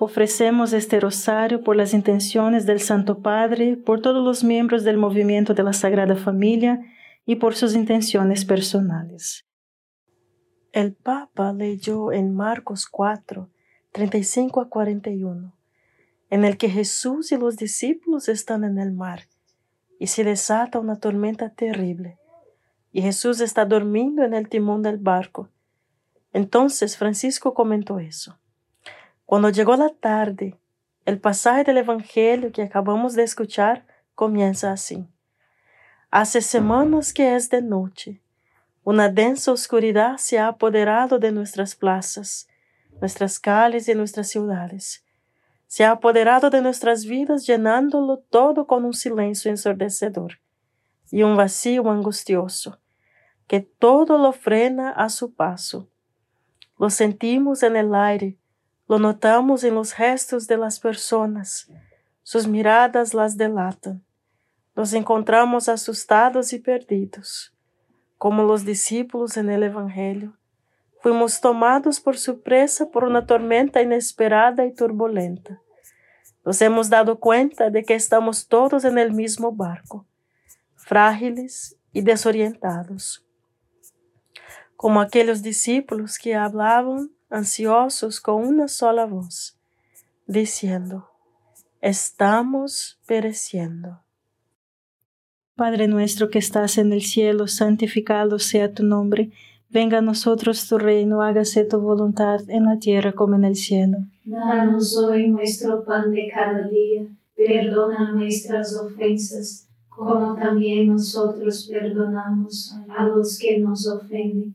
Ofrecemos este rosario por las intenciones del Santo Padre, por todos los miembros del movimiento de la Sagrada Familia y por sus intenciones personales. El Papa leyó en Marcos 4, 35 a 41, en el que Jesús y los discípulos están en el mar y se desata una tormenta terrible, y Jesús está durmiendo en el timón del barco. Entonces Francisco comentó eso. Cuando llegó la tarde, el pasaje del Evangelio que acabamos de escuchar comienza así. Hace semanas que es de noche. Una densa oscuridad se ha apoderado de nuestras plazas, nuestras calles y nuestras ciudades. Se ha apoderado de nuestras vidas llenándolo todo con un silencio ensordecedor y un vacío angustioso que todo lo frena a su paso. Lo sentimos en el aire, lo notamos en los gestos de las personas. Sus miradas las delatan. Nos encontramos asustados y perdidos. Como los discípulos en el Evangelio, fuimos tomados por sorpresa por una tormenta inesperada y turbulenta. Nos hemos dado cuenta de que estamos todos en el mismo barco, frágiles y desorientados. Como aquellos discípulos que hablaban ansiosos con una sola voz, diciendo, estamos pereciendo. Padre nuestro que estás en el cielo, santificado sea tu nombre, venga a nosotros tu reino, hágase tu voluntad en la tierra como en el cielo. Danos hoy nuestro pan de cada día, perdona nuestras ofensas, como también nosotros perdonamos a los que nos ofenden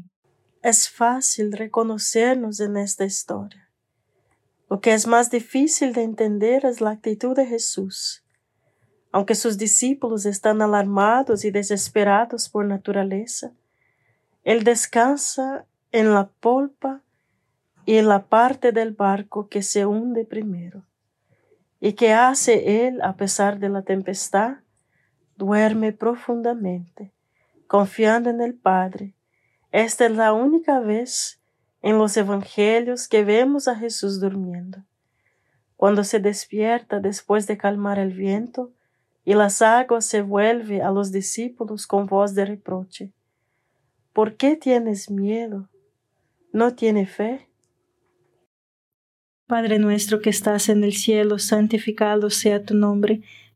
Es fácil reconocernos en esta historia. Lo que es más difícil de entender es la actitud de Jesús. Aunque sus discípulos están alarmados y desesperados por naturaleza, Él descansa en la polpa y en la parte del barco que se hunde primero. ¿Y que hace Él a pesar de la tempestad? Duerme profundamente, confiando en el Padre esta es la única vez en los evangelios que vemos a Jesús durmiendo. Cuando se despierta después de calmar el viento y las aguas se vuelve a los discípulos con voz de reproche. ¿Por qué tienes miedo? ¿No tiene fe? Padre nuestro que estás en el cielo, santificado sea tu nombre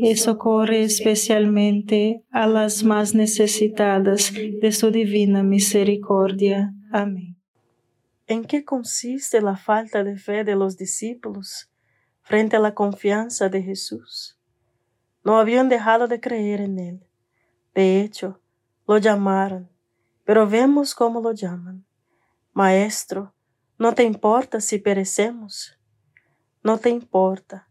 y socorre especialmente a las más necesitadas de su divina misericordia. Amén. ¿En qué consiste la falta de fe de los discípulos frente a la confianza de Jesús? No habían dejado de creer en Él. De hecho, lo llamaron, pero vemos cómo lo llaman. Maestro, ¿no te importa si perecemos? No te importa.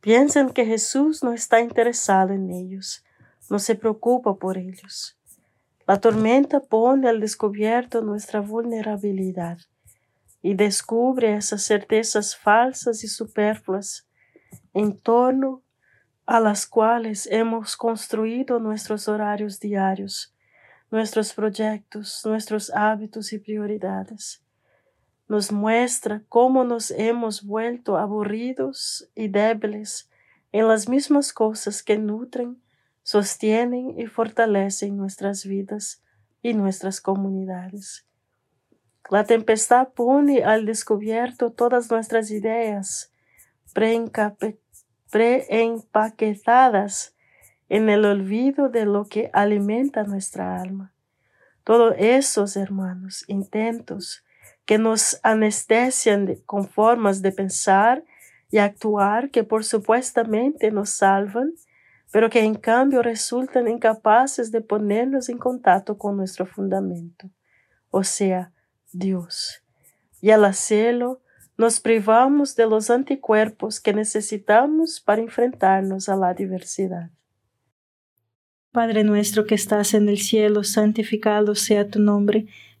Piensan que Jesús no está interesado en ellos, no se preocupa por ellos. La tormenta pone al descubierto nuestra vulnerabilidad y descubre esas certezas falsas y superfluas en torno a las cuales hemos construido nuestros horarios diarios, nuestros proyectos, nuestros hábitos y prioridades. Nos muestra cómo nos hemos vuelto aburridos y débiles en las mismas cosas que nutren, sostienen y fortalecen nuestras vidas y nuestras comunidades. La tempestad pone al descubierto todas nuestras ideas preempaquetadas en el olvido de lo que alimenta nuestra alma. Todos esos, hermanos, intentos que nos anestesian con formas de pensar y actuar que por supuestamente nos salvan, pero que en cambio resultan incapaces de ponernos en contacto con nuestro fundamento, o sea, Dios. Y al hacerlo, nos privamos de los anticuerpos que necesitamos para enfrentarnos a la diversidad. Padre nuestro que estás en el cielo, santificado sea tu nombre,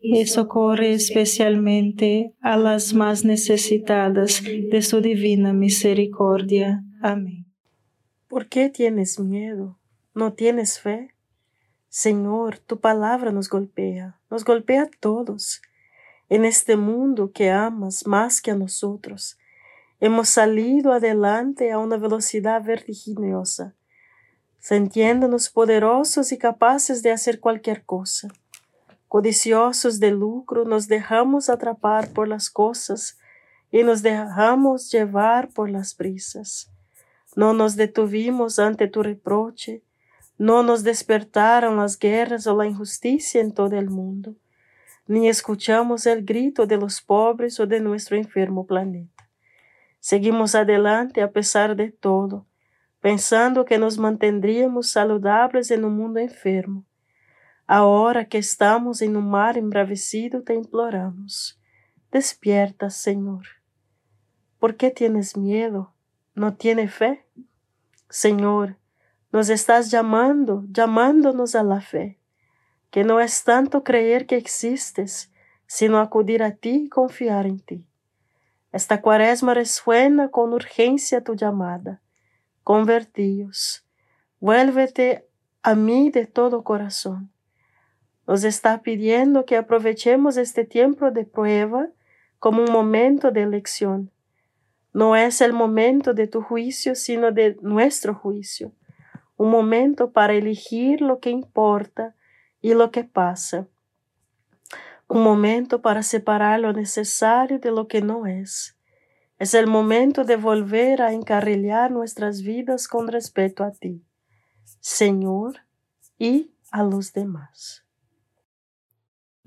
y socorre especialmente a las más necesitadas de su divina misericordia. Amén. ¿Por qué tienes miedo? ¿No tienes fe? Señor, tu palabra nos golpea, nos golpea a todos. En este mundo que amas más que a nosotros, hemos salido adelante a una velocidad vertiginosa, sintiéndonos poderosos y capaces de hacer cualquier cosa. Codiciosos de lucro, nos dejamos atrapar por las cosas y nos dejamos llevar por las prisas. No nos detuvimos ante tu reproche, no nos despertaron las guerras o la injusticia en todo el mundo, ni escuchamos el grito de los pobres o de nuestro enfermo planeta. Seguimos adelante a pesar de todo, pensando que nos mantendríamos saludables en un mundo enfermo. Ahora que estamos en un mar embravecido, te imploramos. Despierta, Señor. ¿Por qué tienes miedo? ¿No tiene fe? Señor, nos estás llamando, llamándonos a la fe, que no es tanto creer que existes, sino acudir a ti y confiar en ti. Esta cuaresma resuena con urgencia tu llamada. Convertíos, vuélvete a mí de todo corazón. Nos está pidiendo que aprovechemos este tiempo de prueba como un momento de elección. No es el momento de tu juicio, sino de nuestro juicio un momento para elegir lo que importa y lo que pasa, un momento para separar lo necesario de lo que no es. Es el momento de volver a encarrilar nuestras vidas con respeto a ti, Señor, y a los demás.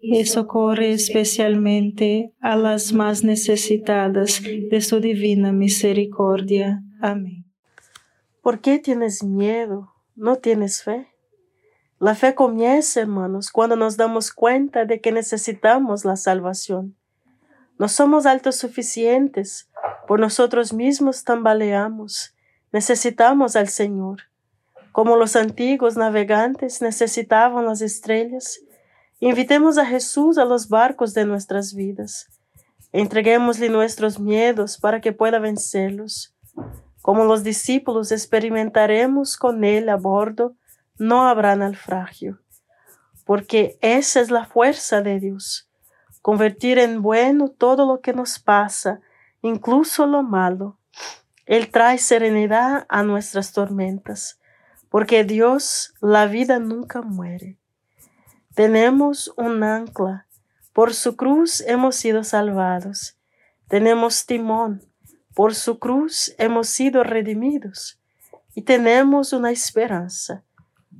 y socorre especialmente a las más necesitadas de su divina misericordia. Amén. ¿Por qué tienes miedo? ¿No tienes fe? La fe comienza, hermanos, cuando nos damos cuenta de que necesitamos la salvación. No somos altos suficientes, por nosotros mismos tambaleamos, necesitamos al Señor. Como los antiguos navegantes necesitaban las estrellas, invitemos a Jesús a los barcos de nuestras vidas. Entreguémosle nuestros miedos para que pueda vencerlos. Como los discípulos experimentaremos con Él a bordo, no habrá naufragio, porque esa es la fuerza de Dios, convertir en bueno todo lo que nos pasa, incluso lo malo. Él trae serenidad a nuestras tormentas, porque Dios, la vida nunca muere. Tenemos un ancla, por su cruz hemos sido salvados. Tenemos timón, por su cruz hemos sido redimidos y tenemos una esperanza.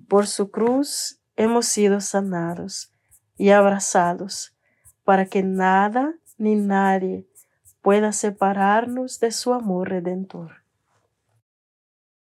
Por su cruz hemos sido sanados y abrazados para que nada ni nadie pueda separarnos de su amor redentor.